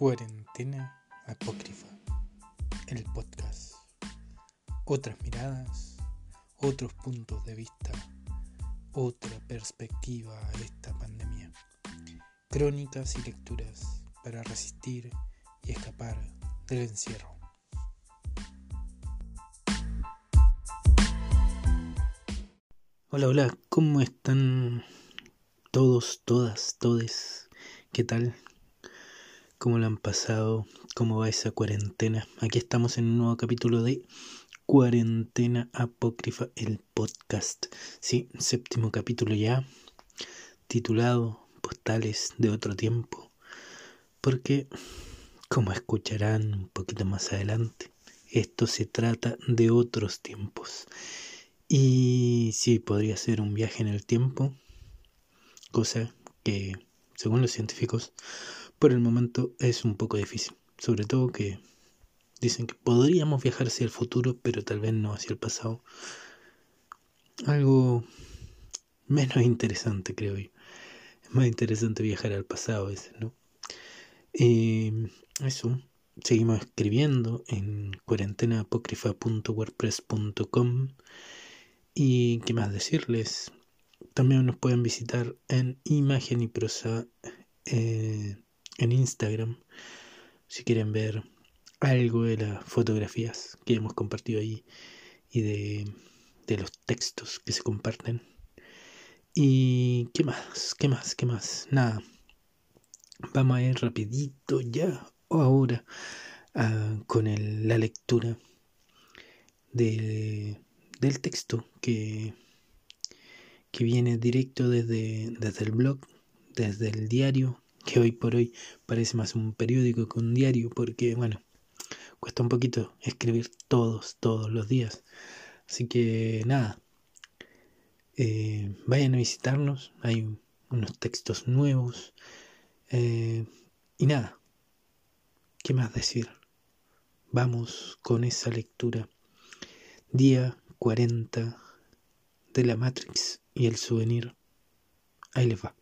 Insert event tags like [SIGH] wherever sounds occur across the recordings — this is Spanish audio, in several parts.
Cuarentena Apócrifa, el podcast. Otras miradas, otros puntos de vista, otra perspectiva a esta pandemia. Crónicas y lecturas para resistir y escapar del encierro. Hola, hola, ¿cómo están todos, todas, todes? ¿Qué tal? ¿Cómo lo han pasado? ¿Cómo va esa cuarentena? Aquí estamos en un nuevo capítulo de Cuarentena Apócrifa, el podcast. Sí, séptimo capítulo ya, titulado Postales de otro tiempo. Porque, como escucharán un poquito más adelante, esto se trata de otros tiempos. Y sí, podría ser un viaje en el tiempo, cosa que, según los científicos, por el momento es un poco difícil. Sobre todo que dicen que podríamos viajar hacia el futuro, pero tal vez no hacia el pasado. Algo menos interesante, creo yo. Es más interesante viajar al pasado a veces, ¿no? Eh, eso. Seguimos escribiendo en cuarentenaapócrifa.wordpress.com y qué más decirles. También nos pueden visitar en Imagen y Prosa eh, en Instagram si quieren ver algo de las fotografías que hemos compartido ahí y de, de los textos que se comparten. Y qué más, qué más, qué más. Nada. Vamos a ir rapidito ya o ahora ah, con la lectura de, del texto que, que viene directo desde, desde el blog, desde el diario que hoy por hoy parece más un periódico que un diario, porque bueno, cuesta un poquito escribir todos, todos los días. Así que nada, eh, vayan a visitarnos, hay unos textos nuevos. Eh, y nada, ¿qué más decir? Vamos con esa lectura. Día 40 de la Matrix y el souvenir. Ahí les va.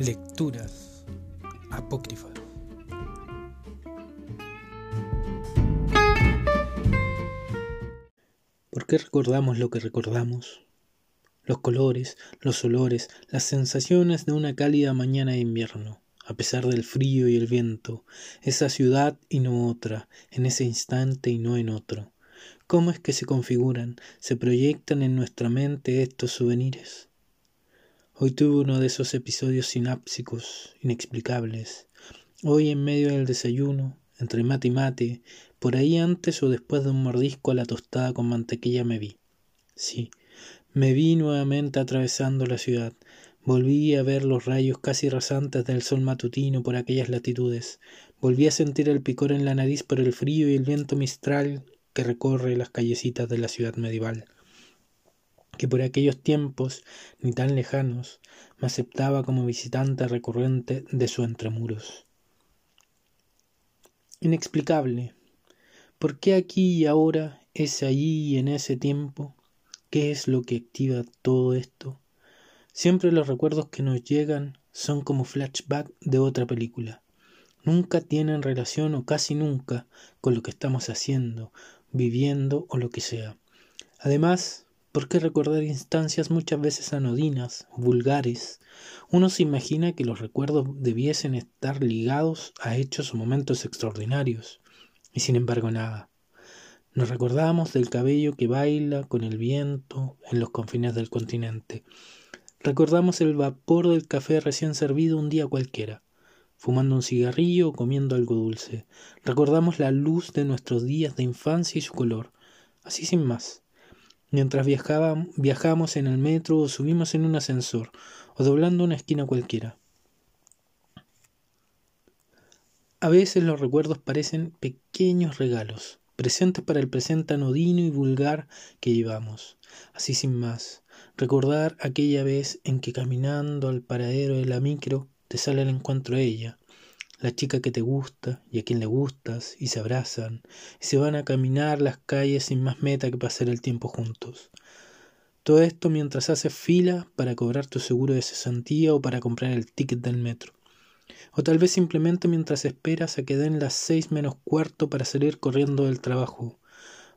Lecturas apócrifas. ¿Por qué recordamos lo que recordamos? Los colores, los olores, las sensaciones de una cálida mañana de invierno, a pesar del frío y el viento, esa ciudad y no otra, en ese instante y no en otro. ¿Cómo es que se configuran, se proyectan en nuestra mente estos souvenirs? Hoy tuve uno de esos episodios sinápsicos, inexplicables. Hoy en medio del desayuno, entre mate y mate, por ahí antes o después de un mordisco a la tostada con mantequilla me vi. Sí, me vi nuevamente atravesando la ciudad. Volví a ver los rayos casi rasantes del sol matutino por aquellas latitudes. Volví a sentir el picor en la nariz por el frío y el viento mistral que recorre las callecitas de la ciudad medieval que por aquellos tiempos, ni tan lejanos, me aceptaba como visitante recurrente de su entremuros. Inexplicable. ¿Por qué aquí y ahora, es allí y en ese tiempo? ¿Qué es lo que activa todo esto? Siempre los recuerdos que nos llegan son como flashback de otra película. Nunca tienen relación o casi nunca con lo que estamos haciendo, viviendo o lo que sea. Además, ¿Por qué recordar instancias muchas veces anodinas, vulgares? Uno se imagina que los recuerdos debiesen estar ligados a hechos o momentos extraordinarios, y sin embargo nada. Nos recordamos del cabello que baila con el viento en los confines del continente. Recordamos el vapor del café recién servido un día cualquiera, fumando un cigarrillo o comiendo algo dulce. Recordamos la luz de nuestros días de infancia y su color, así sin más mientras viajamos en el metro o subimos en un ascensor o doblando una esquina cualquiera. A veces los recuerdos parecen pequeños regalos, presentes para el presente anodino y vulgar que llevamos. Así sin más, recordar aquella vez en que caminando al paradero de la micro te sale al encuentro ella, la chica que te gusta y a quien le gustas, y se abrazan, y se van a caminar las calles sin más meta que pasar el tiempo juntos. Todo esto mientras haces fila para cobrar tu seguro de cesantía o para comprar el ticket del metro. O tal vez simplemente mientras esperas a que den las seis menos cuarto para salir corriendo del trabajo.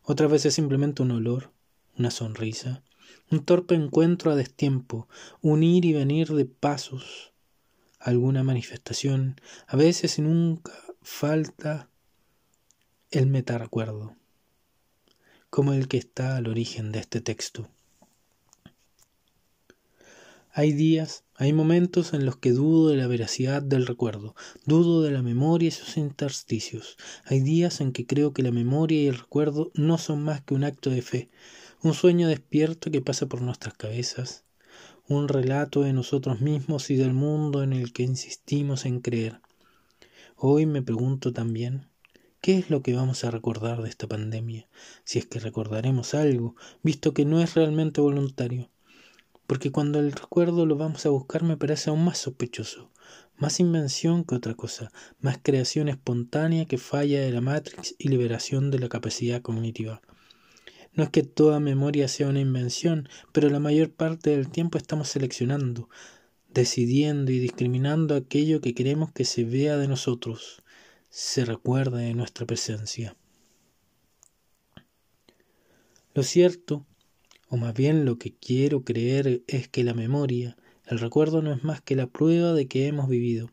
Otras veces simplemente un olor, una sonrisa, un torpe encuentro a destiempo, un ir y venir de pasos, alguna manifestación, a veces y nunca falta el metarecuerdo, como el que está al origen de este texto. Hay días, hay momentos en los que dudo de la veracidad del recuerdo, dudo de la memoria y sus intersticios. Hay días en que creo que la memoria y el recuerdo no son más que un acto de fe, un sueño despierto que pasa por nuestras cabezas, un relato de nosotros mismos y del mundo en el que insistimos en creer. Hoy me pregunto también, ¿qué es lo que vamos a recordar de esta pandemia? Si es que recordaremos algo, visto que no es realmente voluntario porque cuando el recuerdo lo vamos a buscar me parece aún más sospechoso, más invención que otra cosa, más creación espontánea que falla de la Matrix y liberación de la capacidad cognitiva. No es que toda memoria sea una invención, pero la mayor parte del tiempo estamos seleccionando, decidiendo y discriminando aquello que queremos que se vea de nosotros, se recuerde de nuestra presencia. Lo cierto o más bien lo que quiero creer es que la memoria, el recuerdo no es más que la prueba de que hemos vivido,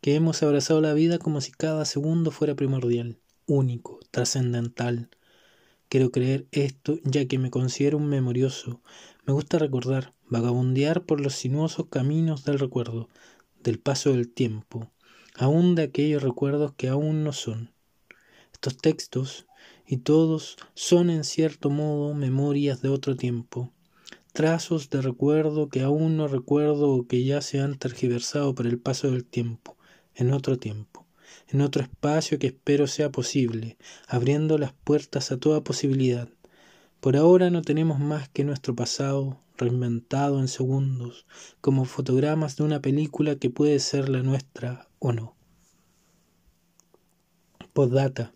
que hemos abrazado la vida como si cada segundo fuera primordial, único, trascendental. Quiero creer esto ya que me considero un memorioso. Me gusta recordar, vagabundear por los sinuosos caminos del recuerdo, del paso del tiempo, aún de aquellos recuerdos que aún no son. Estos textos y todos son en cierto modo memorias de otro tiempo, trazos de recuerdo que aún no recuerdo o que ya se han tergiversado por el paso del tiempo, en otro tiempo, en otro espacio que espero sea posible, abriendo las puertas a toda posibilidad. Por ahora no tenemos más que nuestro pasado reinventado en segundos, como fotogramas de una película que puede ser la nuestra o no. Postdata.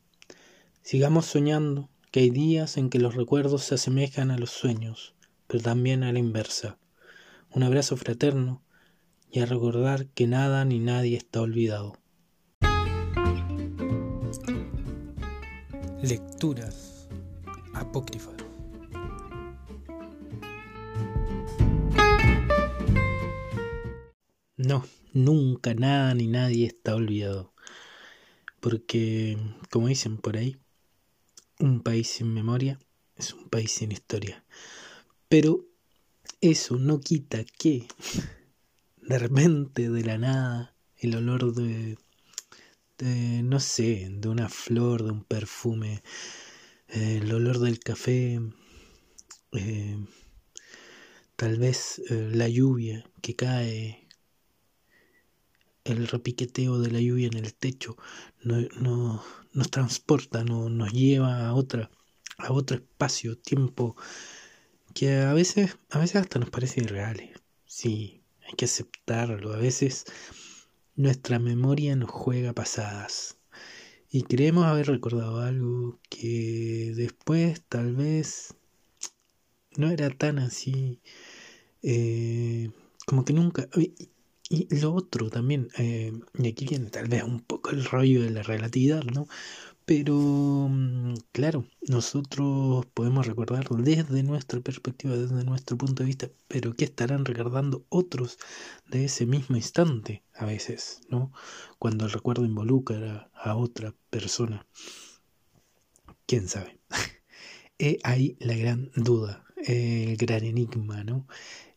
Sigamos soñando, que hay días en que los recuerdos se asemejan a los sueños, pero también a la inversa. Un abrazo fraterno y a recordar que nada ni nadie está olvidado. Lecturas apócrifas. No, nunca nada ni nadie está olvidado. Porque, como dicen por ahí, un país sin memoria es un país sin historia. Pero eso no quita que [LAUGHS] de repente, de la nada, el olor de, de no sé, de una flor, de un perfume, el olor del café, eh, tal vez eh, la lluvia que cae, el repiqueteo de la lluvia en el techo, no, no, nos transporta, no, nos lleva a otra, a otro espacio, tiempo, que a veces, a veces hasta nos parece irreal. Sí, hay que aceptarlo. A veces nuestra memoria nos juega pasadas. Y creemos haber recordado algo que después tal vez no era tan así. Eh, como que nunca. Y lo otro también, eh, y aquí viene tal vez un poco el rollo de la relatividad, ¿no? Pero, mm, claro, nosotros podemos recordar desde nuestra perspectiva, desde nuestro punto de vista, pero ¿qué estarán recordando otros de ese mismo instante a veces, ¿no? Cuando el recuerdo involucra a otra persona. ¿Quién sabe? He [LAUGHS] ahí la gran duda, el gran enigma, ¿no?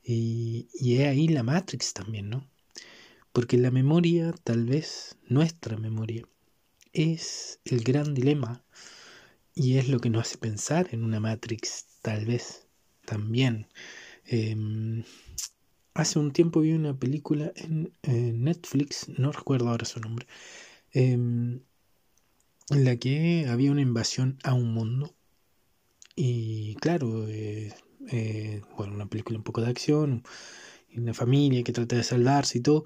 Y, y he ahí la Matrix también, ¿no? Porque la memoria, tal vez nuestra memoria, es el gran dilema y es lo que nos hace pensar en una Matrix, tal vez también. Em, hace un tiempo vi una película en, Netflix, no recuerdo ahora su nombre, em, en la que había una invasión a un mundo. Y claro, eh, eh, bueno, una película un poco de acción, una familia que trata de salvarse y todo.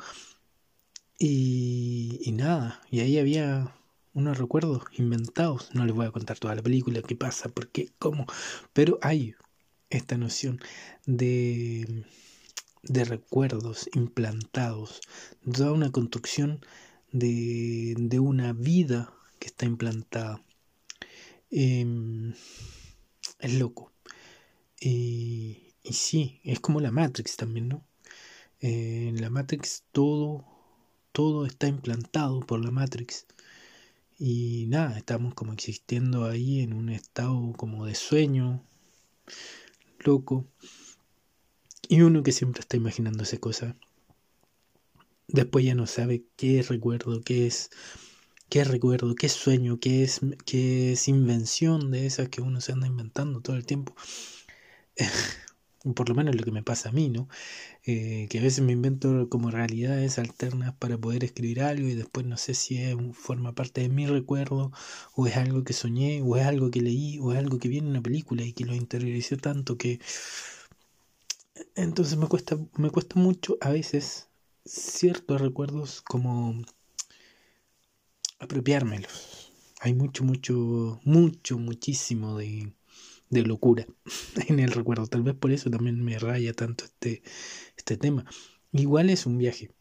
Y, nada, y ahí había unos recuerdos inventados. No les voy a contar toda la película, qué pasa, por qué, cómo, pero hay esta noción de, de recuerdos implantados, toda una construcción de, de una vida que está implantada. Em, es loco. Y, y, sí, es como la Matrix también, ¿no? en la Matrix todo, todo está implantado por la Matrix. Y nada, estamos como existiendo ahí en un estado como de sueño, loco. Y uno que siempre está imaginándose cosas. Después ya no sabe qué recuerdo, qué es, qué recuerdo, qué sueño, qué es, qué es invención de esas que uno se anda inventando todo el tiempo. [LAUGHS] por lo menos lo que me pasa a mí, ¿no? Eh, que a veces me invento como realidades alternas para poder escribir algo y después no sé si es, forma parte de mi recuerdo o es algo que soñé o es algo que leí o es algo que viene en una película y que lo interioricé tanto que entonces me cuesta me cuesta mucho a veces ciertos recuerdos como apropiármelos. Hay mucho mucho mucho muchísimo de de locura [LAUGHS] en el recuerdo. Tal vez por eso también me raya tanto este, este tema. Igual es un viaje.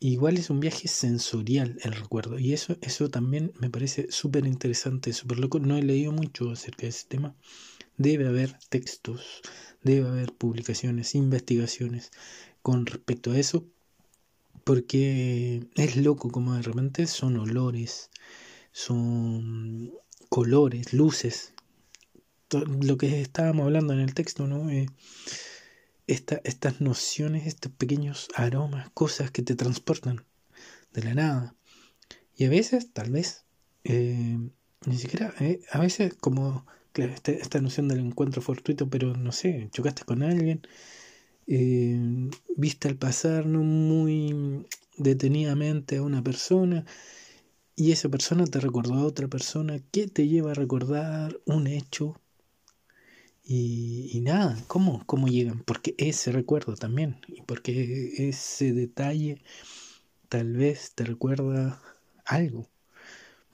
Igual es un viaje sensorial el recuerdo. Y eso, eso también me parece súper interesante, súper loco. No he leído mucho acerca de ese tema. Debe haber textos, debe haber publicaciones, investigaciones con respecto a eso. Porque es loco como de repente son olores, son colores, luces lo que estábamos hablando en el texto, ¿no? Eh, estas nociones, estos pequeños aromas, cosas que te transportan de la nada. Y a veces, tal vez, eh, ni siquiera, eh, a veces como, esta, esta, noción del encuentro fortuito, pero no sé, chocaste con alguien, viste al pasar no muy detenidamente a una persona y esa persona te recordó a otra persona que te lleva a recordar un hecho y, nada, ¿cómo? ¿Cómo llegan? Porque ese recuerdo también, y porque ese detalle tal vez te recuerda algo.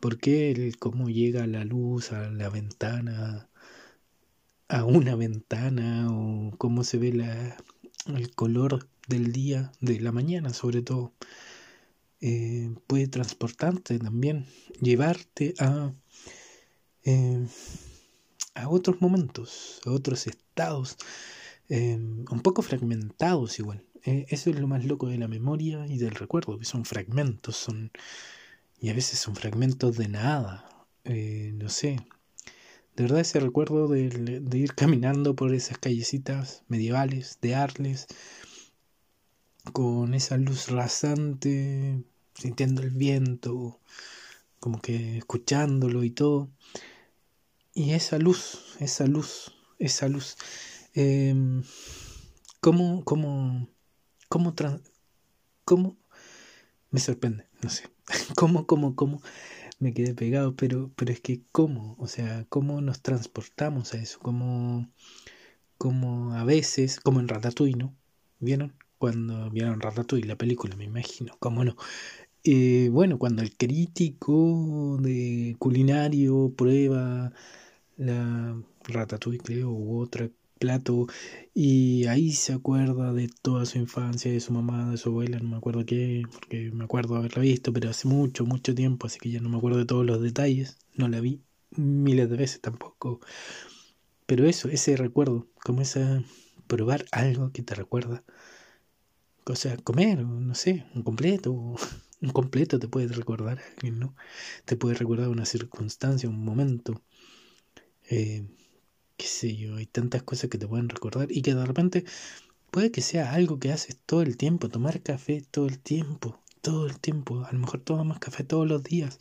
Porque el cómo llega la luz a la ventana, a una ventana, o cómo se ve la, el color del día, de la mañana sobre todo, eh, puede transportarte también, llevarte a... Eh, a otros momentos, a otros estados, em, un poco fragmentados igual. Eh, eso es lo más loco de la memoria y del recuerdo, que son fragmentos, son y a veces son fragmentos de nada, eh, no sé. De verdad ese recuerdo de, de, ir caminando por esas callecitas medievales de Arles, con esa luz rasante, sintiendo el viento, como que escuchándolo y todo. Y esa luz, esa luz, esa luz, eh, ¿cómo, cómo, cómo, cómo, me sorprende, no sé, [LAUGHS] cómo, cómo, cómo, me quedé pegado, pero, pero es que cómo, o sea, cómo nos transportamos a eso, cómo, cómo a veces, como en Ratatouille, ¿no? ¿Vieron? Cuando vieron Ratatouille, la película, me imagino, cómo no. Eh, bueno, cuando el crítico de culinario prueba la ratatouille creo u otro plato y ahí se acuerda de toda su infancia, de su mamá, de su abuela, no me acuerdo qué, porque me acuerdo haberla visto, pero hace mucho, mucho tiempo, así que ya no me acuerdo de todos los detalles, no la vi miles de veces tampoco, pero eso, ese recuerdo, como esa probar algo que te recuerda, o sea, comer, no sé, un completo, [LAUGHS] un completo te puede recordar a alguien, ¿no? Te puede recordar una circunstancia, un momento, eh, qué sé yo, hay tantas cosas que te pueden recordar y que de repente puede que sea algo que haces todo el tiempo, tomar café todo el tiempo, todo el tiempo, a lo mejor tomas café todos los días,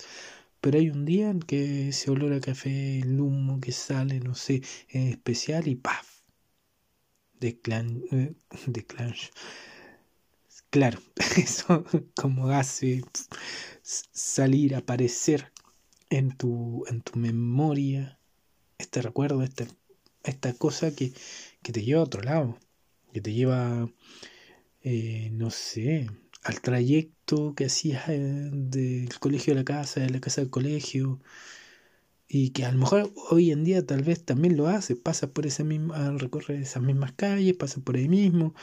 pero hay un día en que ese olor café, el humo que sale, no sé, es especial y ¡paf! De eh. Claro, [LAUGHS] eso como hace salir, aparecer en tu, en tu memoria este recuerdo, este, esta cosa que, que, te lleva a otro lado, que te lleva, eh, no sé, al trayecto que hacías eh, del colegio a la casa, de la casa al colegio, y que a lo mejor hoy en día tal vez también lo hace, pasa por esa misma, recorre esas mismas calles, pasa por ahí mismo,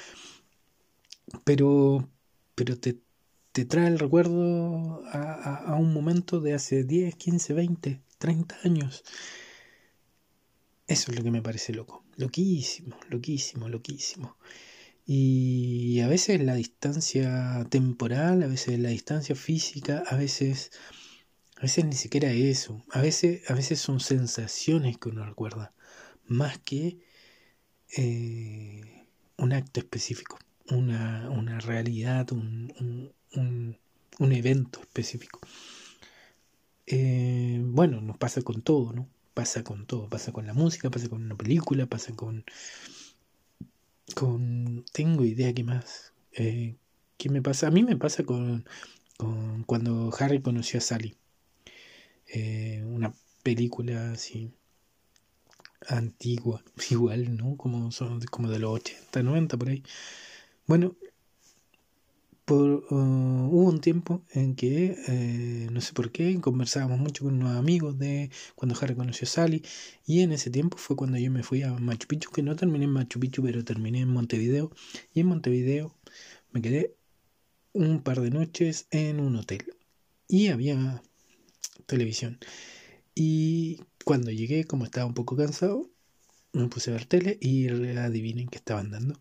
pero, pero te, te trae el recuerdo a, a, un momento de hace 10, 15, 20, 30 años. Eso es lo que me parece loco, loquísimo, loquísimo, loquísimo. Y a veces la distancia temporal, a veces la distancia física, a veces a veces ni siquiera eso. A veces, a veces son sensaciones que uno recuerda. Más que eh, un acto específico. Una, una realidad, un, un, un, evento específico. Eh, bueno, nos pasa con todo, ¿no? Pasa con todo. Pasa con la música, pasa con una película, pasa con... con tengo idea qué más. Eh, ¿Qué me pasa? A mí me pasa con, con cuando Harry conoció a Sally. Eh, una película así antigua, [LAUGHS] igual, ¿no? Como, son, como de los 80, 90 por ahí. Bueno, por, uh, hubo un tiempo en que, eh, no sé por qué, conversábamos mucho con unos amigos de cuando Harry conoció a Sally, y en ese tiempo fue cuando yo me fui a Machu Picchu, que no terminé en Machu Picchu, pero terminé en Montevideo, y en Montevideo me quedé un par de noches en un hotel. Y había televisión. Y cuando llegué, como estaba un poco cansado, me puse a ver tele y adivinen que estaban dando.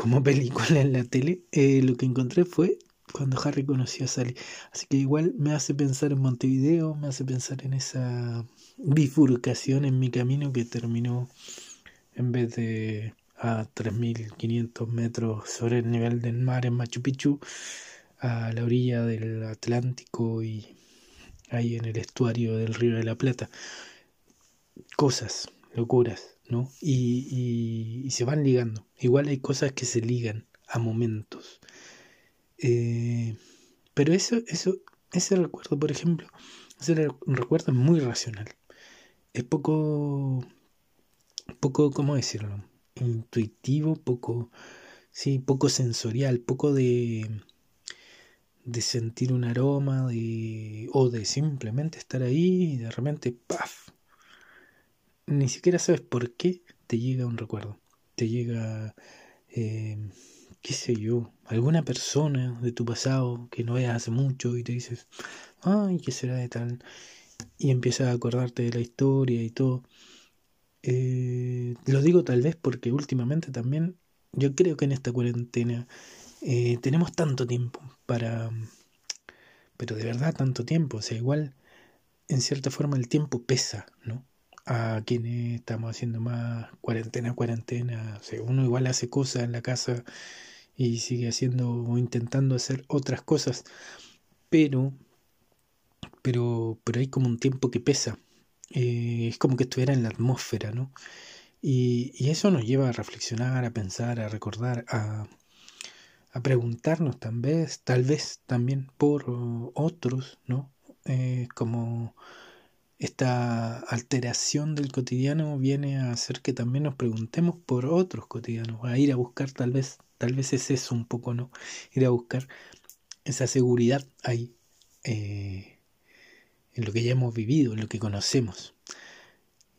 Como [LAUGHS] película en la tele, eh, lo que encontré fue cuando Harry conoció a Sally. Así que igual me hace pensar en Montevideo, me hace pensar en esa bifurcación en mi camino que terminó en vez de a 3.500 metros sobre el nivel del mar en Machu Picchu, a la orilla del Atlántico y ahí en el estuario del Río de la Plata. Cosas, locuras, y, se van ligando. Igual hay cosas que se ligan a momentos. Eh, pero eso, eso, ese recuerdo, por ejemplo, ese recuerdo es muy racional. Es poco, poco, ¿cómo decirlo? Intuitivo, poco, sí, poco sensorial, poco de, de sentir un aroma de, o de simplemente estar ahí y de repente, ¡paf! Ni siquiera sabes por qué te llega un recuerdo. Te llega, eh, qué sé yo, alguna persona de tu pasado que no veas hace mucho y te dices, ay, ¿qué será de tal? Y empiezas a acordarte de la historia y todo. Eh, lo digo tal vez porque últimamente también, yo creo que en esta cuarentena eh, tenemos tanto tiempo para... Pero de verdad tanto tiempo, o sea, igual en cierta forma el tiempo pesa, ¿no? A quienes estamos haciendo más cuarentena, cuarentena, o sea, uno igual hace cosas en la casa y sigue haciendo o intentando hacer otras cosas, pero, pero, pero hay como un tiempo que pesa, eh, es como que estuviera en la atmósfera, ¿no? Y, y, eso nos lleva a reflexionar, a pensar, a recordar, a, a preguntarnos tal vez, tal vez también por otros, ¿no? Eh, como esta alteración del cotidiano viene a hacer que también nos preguntemos por otros cotidianos, a ir a buscar tal vez, tal vez es eso un poco, ¿no? Ir a buscar esa seguridad ahí, eh, en lo que ya hemos vivido, en lo que conocemos.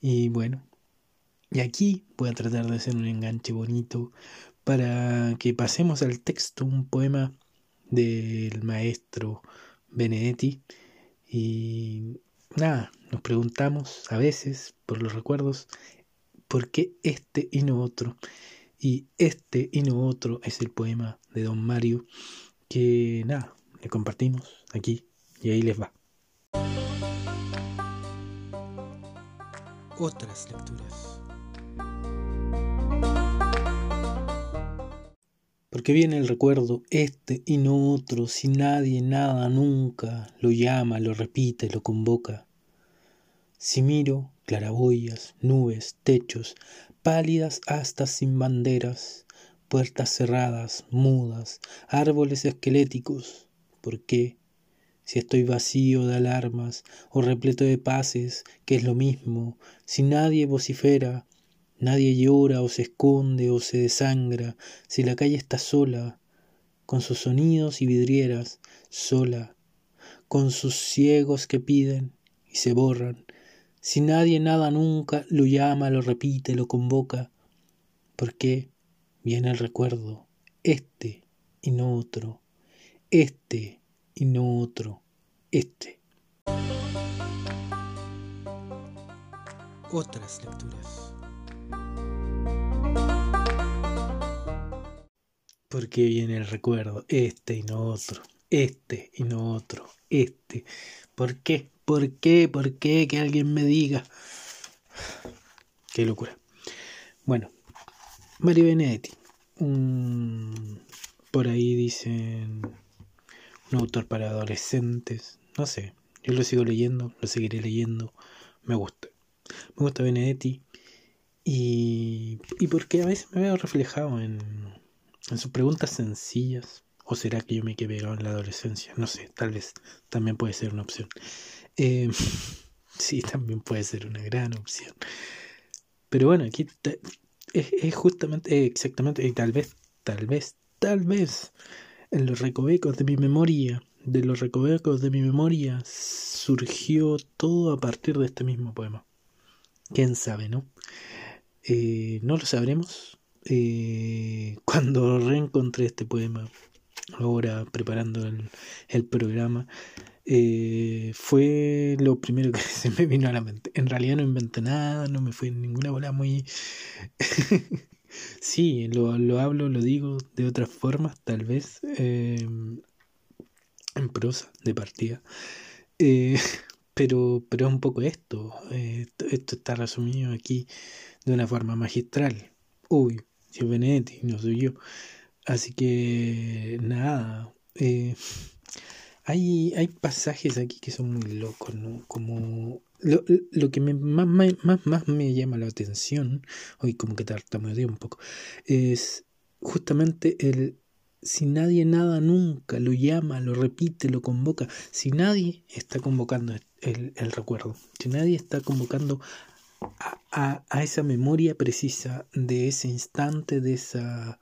Y bueno, y aquí voy a tratar de hacer un enganche bonito para que pasemos al texto, un poema del maestro Benedetti. Y nada, nos preguntamos a veces por los recuerdos, ¿por qué este y no otro? Y este y no otro es el poema de don Mario que nada, le compartimos aquí y ahí les va. Otras lecturas. Porque viene el recuerdo este y no otro, si nadie, nada, nunca lo llama, lo repite, lo convoca. Si miro claraboyas, nubes, techos, pálidas astas sin banderas, puertas cerradas, mudas, árboles esqueléticos, ¿por qué? Si estoy vacío de alarmas o repleto de paces, que es lo mismo, si nadie vocifera, Nadie llora o se esconde o se desangra si la calle está sola, con sus sonidos y vidrieras, sola, con sus ciegos que piden y se borran, Si nadie nada nunca, lo llama, lo repite, lo convoca. ¿Por qué? Viene el recuerdo, este y no otro, este y no otro, este. Otras lecturas. ¿Por qué viene el recuerdo, este y no otro, este y no otro, este. ¿Por qué? ¿Por qué? ¿Por qué? Que alguien me diga. Qué locura. Bueno, María Benedetti. por ahí dicen un autor para adolescentes. No sé. Yo lo sigo leyendo, lo seguiré leyendo. Me gusta. Me gusta Benedetti. Y, y porque a veces me veo reflejado en, en sus preguntas sencillas ¿O será que yo me quedé pegado en la adolescencia? No sé, tal vez también puede ser una opción. Eh, [LAUGHS] sí, también puede ser una gran opción. Pero bueno, aquí es, justamente, exactamente, y tal vez, tal vez, tal vez, en los recovecos de mi memoria, de los recovecos de mi memoria, surgió todo a partir de este mismo poema. ¿Quién sabe, no? Eh, no lo sabremos eh, cuando reencontré este poema ahora preparando el, programa, eh, fue lo primero que [LAUGHS] se me vino a la mente. En realidad no inventé nada, no me fui en ninguna bola muy... [LAUGHS] sí, lo, lo, hablo, lo digo de otras formas, tal vez, em, en prosa, de partida. Eh, [LAUGHS] pero, pero es un poco esto. Eh, esto está resumido aquí de una forma magistral. Uy, si Benedetti, no soy yo. Así que nada, hay, hay pasajes aquí que son muy locos, ¿no? Como lo, lo que me, más, más, más me llama la atención, hoy como que tartamudeo un poco, es justamente el si nadie nada nunca lo llama, lo repite, lo convoca, si nadie está convocando el, el recuerdo, si nadie está convocando a, a, a, esa memoria precisa de ese instante, de esa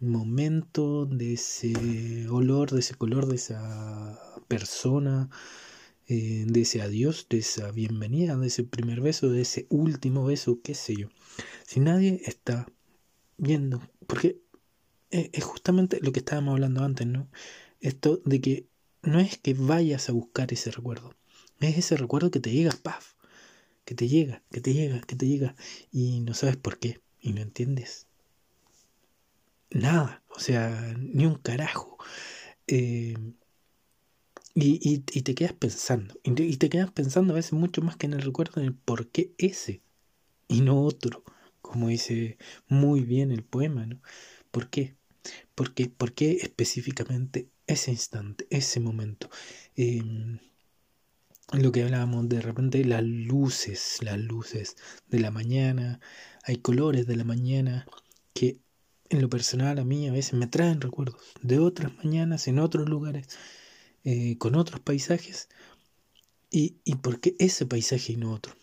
momento, de ese olor, de ese color, de esa persona, eh, de ese adiós, de esa bienvenida, de ese primer beso, de ese último beso, qué sé yo. Si nadie está viendo, porque es justamente lo que estábamos hablando antes, ¿no? Esto de que no es que vayas a buscar ese recuerdo, es ese recuerdo que te llega, paf, que te llega, que te llega, que te llega, y no sabes por qué, y no entiendes nada, o sea, ni un carajo. Eh, y, te quedas pensando, y te, quedas pensando a veces mucho más que en el recuerdo en el por qué ese y no otro, como dice muy bien el poema, ¿no? ¿Por qué? ¿Por qué, ¿Por qué específicamente ese instante, ese momento? Em, lo que hablábamos de repente, las luces, las luces de la mañana, hay colores de la mañana que en lo personal a mí a veces me traen recuerdos de otras mañanas en otros lugares, eh, con otros paisajes. Y, ¿Y por qué ese paisaje y no otro?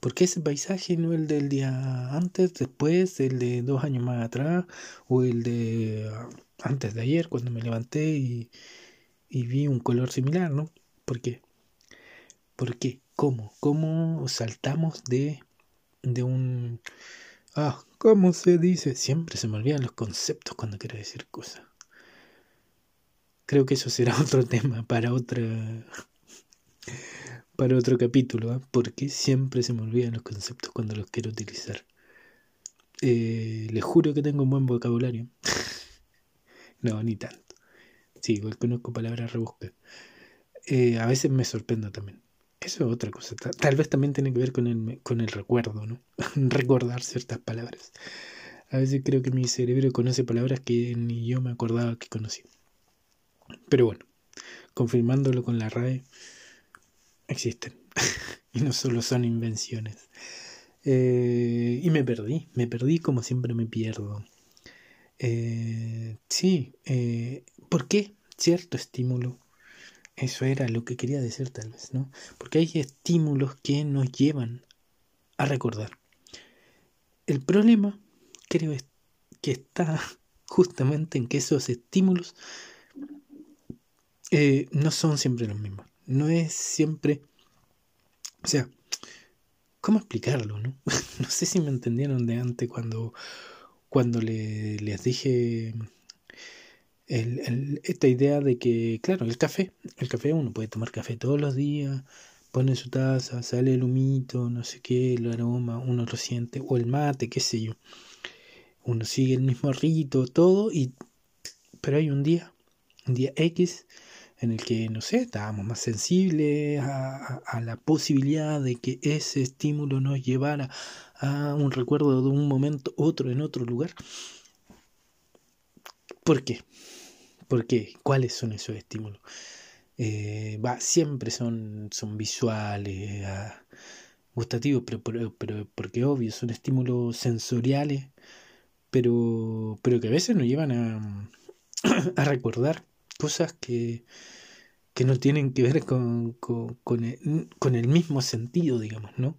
¿Por qué ese paisaje no el del día antes, después, el de dos años más atrás, o el de ah, antes de ayer cuando me levanté y, y vi un color similar, ¿no? ¿Por qué? ¿Por qué? ¿Cómo? ¿Cómo saltamos de, de un Ah, ¿cómo se dice? Siempre se me olvidan los conceptos cuando quiero decir cosas. Creo que eso será [LAUGHS] otro tema para otra para otro capítulo, ¿eh? porque siempre se me olvidan los conceptos cuando los quiero utilizar. Eh, les juro que tengo un buen vocabulario. [LAUGHS] no, ni tanto. Sí, igual conozco palabras rebuscadas. Eh, a veces me sorprendo también. Eso es otra cosa. Tal vez también tiene que ver con el, con el recuerdo, ¿no? [LAUGHS] Recordar ciertas palabras. A veces creo que mi cerebro conoce palabras que ni yo me acordaba que conocía. Pero bueno, confirmándolo con la RAE, existen. [LAUGHS] y no solo son invenciones. Eh, y me perdí, me perdí como siempre me pierdo. Eh, sí, eh, ¿por qué cierto estímulo eso era lo que quería decir tal vez, ¿no? Porque hay estímulos que nos llevan a recordar. El problema creo que está [LAUGHS] justamente en que esos estímulos eh, no son siempre los mismos. No es siempre O sea, ¿cómo explicarlo? No, [LAUGHS] no sé si me entendieron de antes cuando, cuando le, les dije esta idea de que, claro, el café, el café uno puede tomar café todos los días, pone su taza, sale el humito, no sé qué, el aroma, uno lo siente, o el mate, qué sé yo. Uno sigue el mismo rito, todo, y pero hay un día, un día X, en el que, no sé, estábamos más sensibles a, a, la posibilidad de que ese estímulo nos llevara a un recuerdo de un momento, otro en otro lugar. ¿Por qué? ¿Por qué? ¿Cuáles son esos estímulos? Eh, siempre son, son visuales, ah, gustativos, pero, pero, porque obvio, son estímulos sensoriales, pero, pero que a veces nos llevan a, [CLEARS THROAT] a recordar cosas que, que no tienen que ver con, con, el, mismo sentido, digamos, ¿no?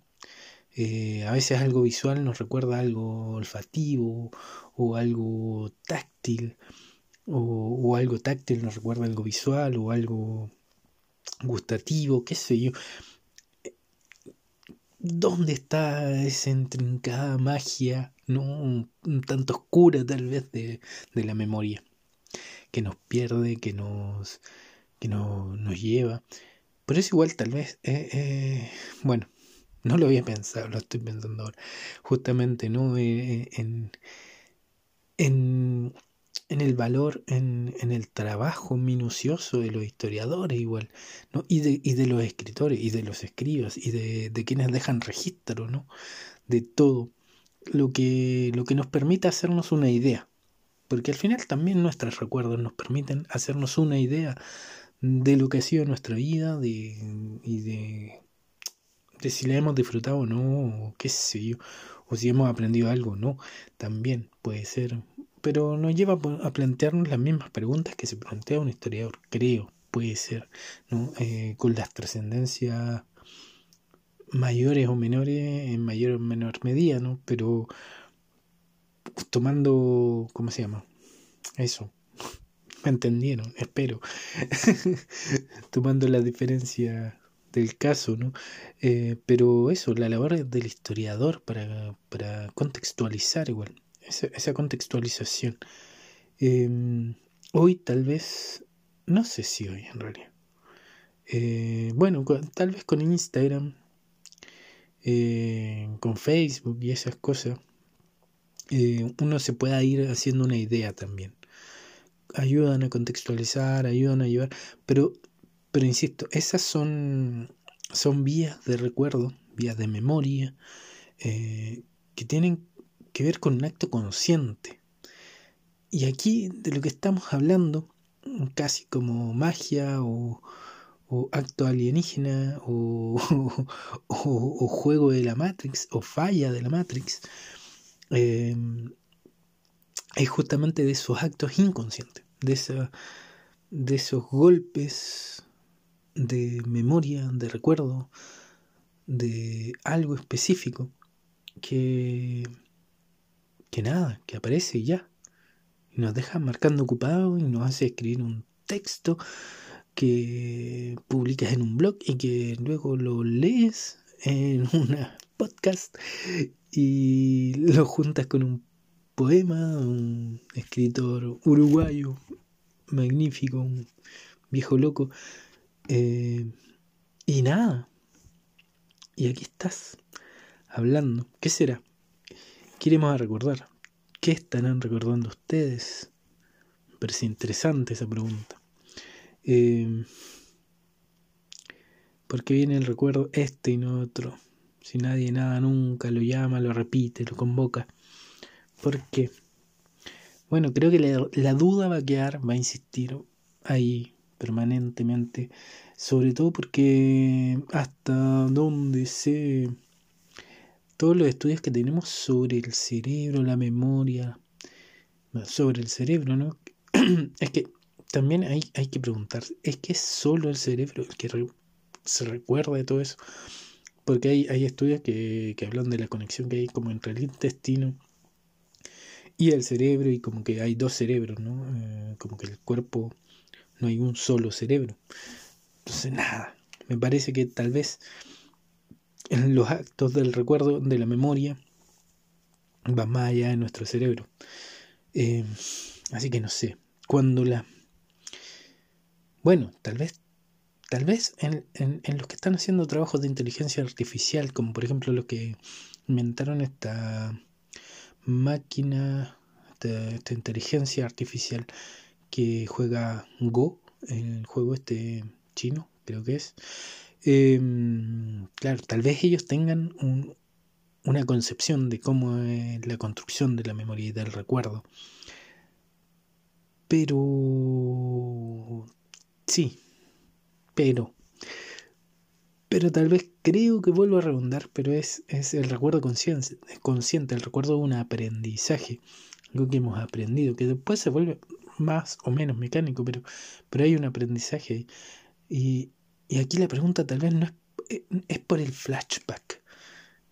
Eh, a veces algo visual nos recuerda algo olfativo o algo táctil o, algo táctil nos recuerda algo visual o algo gustativo, qué sé yo. ¿Dónde está esa intrincada magia, no un, tanto oscura tal vez de, la memoria, que nos pierde, que nos, que nos lleva? Pero es igual tal vez, eh, eh, bueno, no lo había pensado, lo estoy pensando ahora, justamente, ¿no? Eh, en, en en el valor, en, en, el trabajo minucioso de los historiadores igual, ¿no? y, de, y de los escritores, y de los escribas, y de, de, quienes dejan registro, ¿no? de todo, lo que, lo que nos permite hacernos una idea, porque al final también nuestros recuerdos nos permiten hacernos una idea de lo que ha sido nuestra vida, de, y de, de si la hemos disfrutado o no, o qué sé yo, o si hemos aprendido algo o no, también puede ser pero nos lleva a plantearnos las mismas preguntas que se plantea un historiador, creo, puede ser, ¿no? Eh, con las trascendencias mayores o menores, en mayor o menor medida, ¿no? Pero tomando, ¿cómo se llama? Eso, [LAUGHS] me entendieron, espero, [LAUGHS] tomando la diferencia del caso, ¿no? Eh, pero eso, la labor del historiador para, para contextualizar igual esa, contextualización. Em, hoy tal vez, no sé si hoy en realidad. Eh, bueno, tal vez con Instagram, eh, con Facebook y esas cosas, eh, uno se pueda ir haciendo una idea también. Ayudan a contextualizar, ayudan a llevar, pero, pero insisto, esas son, son vías de recuerdo, vías de memoria, que tienen que ver con un acto consciente. Y aquí de lo que estamos hablando, casi como magia o, acto alienígena [LAUGHS] o, juego de la Matrix o falla de la Matrix, em, es justamente de esos actos inconscientes, de esos golpes de memoria, de recuerdo, de algo específico que que nada, que aparece y ya. Y nos deja marcando ocupado y nos hace escribir un texto que publicas en un blog y que luego lo lees en [LAUGHS] una podcast y lo juntas con un poema, un escritor uruguayo magnífico, un viejo loco. Eh, y nada. Y aquí estás, hablando. ¿Qué será? Queremos recordar? ¿Qué estarán recordando ustedes? Me parece interesante esa pregunta. Eh, ¿Por qué viene el recuerdo este y no otro? Si nadie nada nunca lo llama, lo repite, lo convoca. ¿Por qué? Bueno, creo que la, la duda va a quedar, va a insistir ahí permanentemente. Sobre todo porque hasta donde se todos los estudios que tenemos sobre el cerebro, la memoria, sobre el cerebro, ¿no? [CLEARS THROAT] es que también hay, hay que preguntar, ¿es que es solo el cerebro el que se recuerda de todo eso? Porque hay, hay estudios que, hablan de la conexión que hay como entre el intestino y el cerebro y como que hay dos cerebros, ¿no? Eh, como que el cuerpo no hay un solo cerebro. Entonces, nada, me parece que tal vez los actos del recuerdo, de la memoria, va más allá de nuestro cerebro. Eh, así que no sé, cuando la... Bueno, tal vez, tal vez en, en, los que están haciendo trabajos de inteligencia artificial, como por ejemplo los que inventaron esta máquina, esta, inteligencia artificial que juega Go, el juego este chino, creo que es. Em, claro, tal vez ellos tengan un, una concepción de cómo es la construcción de la memoria y del recuerdo. Pero... Sí, pero... Pero tal vez creo que vuelvo a redundar, pero es, es el recuerdo consciente, consciente, el recuerdo de un aprendizaje, algo que hemos aprendido, que después se vuelve más o menos mecánico, pero, pero hay un aprendizaje. Y, y aquí la pregunta tal vez no es, eh, es por el flashback,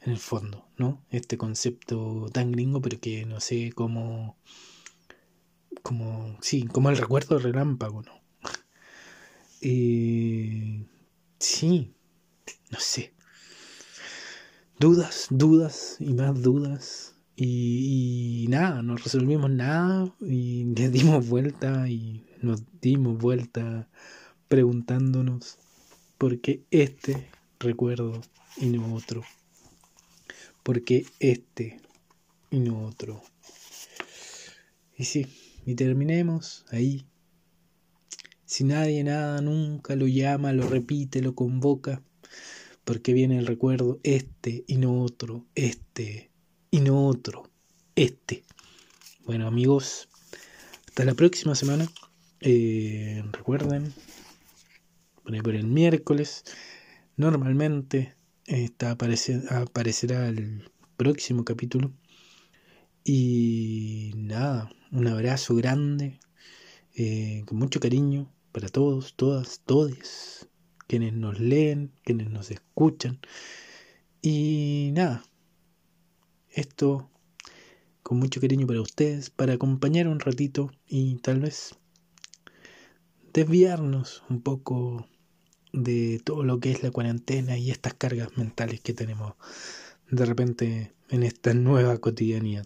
en el fondo, ¿no? Este concepto tan gringo, pero que no sé cómo. Como, sí, como el recuerdo relámpago, ¿no? [LAUGHS] Eh, sí, no sé. Dudas, dudas y más dudas. Y, y, nada, no resolvimos nada y le dimos vuelta y nos dimos vuelta preguntándonos por qué este recuerdo y no otro porque este y no otro. Y sí, y terminemos ahí. Si nadie nada nunca lo llama, lo repite, lo convoca, porque viene el recuerdo este y no otro, este y no otro, este. Bueno amigos, hasta la próxima semana. Eh, recuerden, por por el miércoles, normalmente Está aparecerá el próximo capítulo. Y nada, un abrazo grande, eh, con mucho cariño para todos, todas, todes, quienes nos leen, quienes nos escuchan. Y nada, esto con mucho cariño para ustedes, para acompañar un ratito y tal vez desviarnos un poco de todo lo que es la cuarentena y estas cargas mentales que tenemos de repente en esta [LAUGHS] nueva cotidianidad.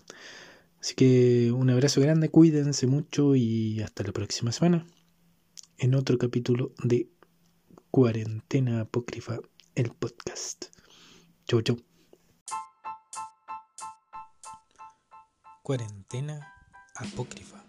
Así que un abrazo grande, cuídense mucho y hasta la próxima semana en otro capítulo de Cuarentena Apócrifa, el podcast. Chau, chau. Cuarentena Apócrifa.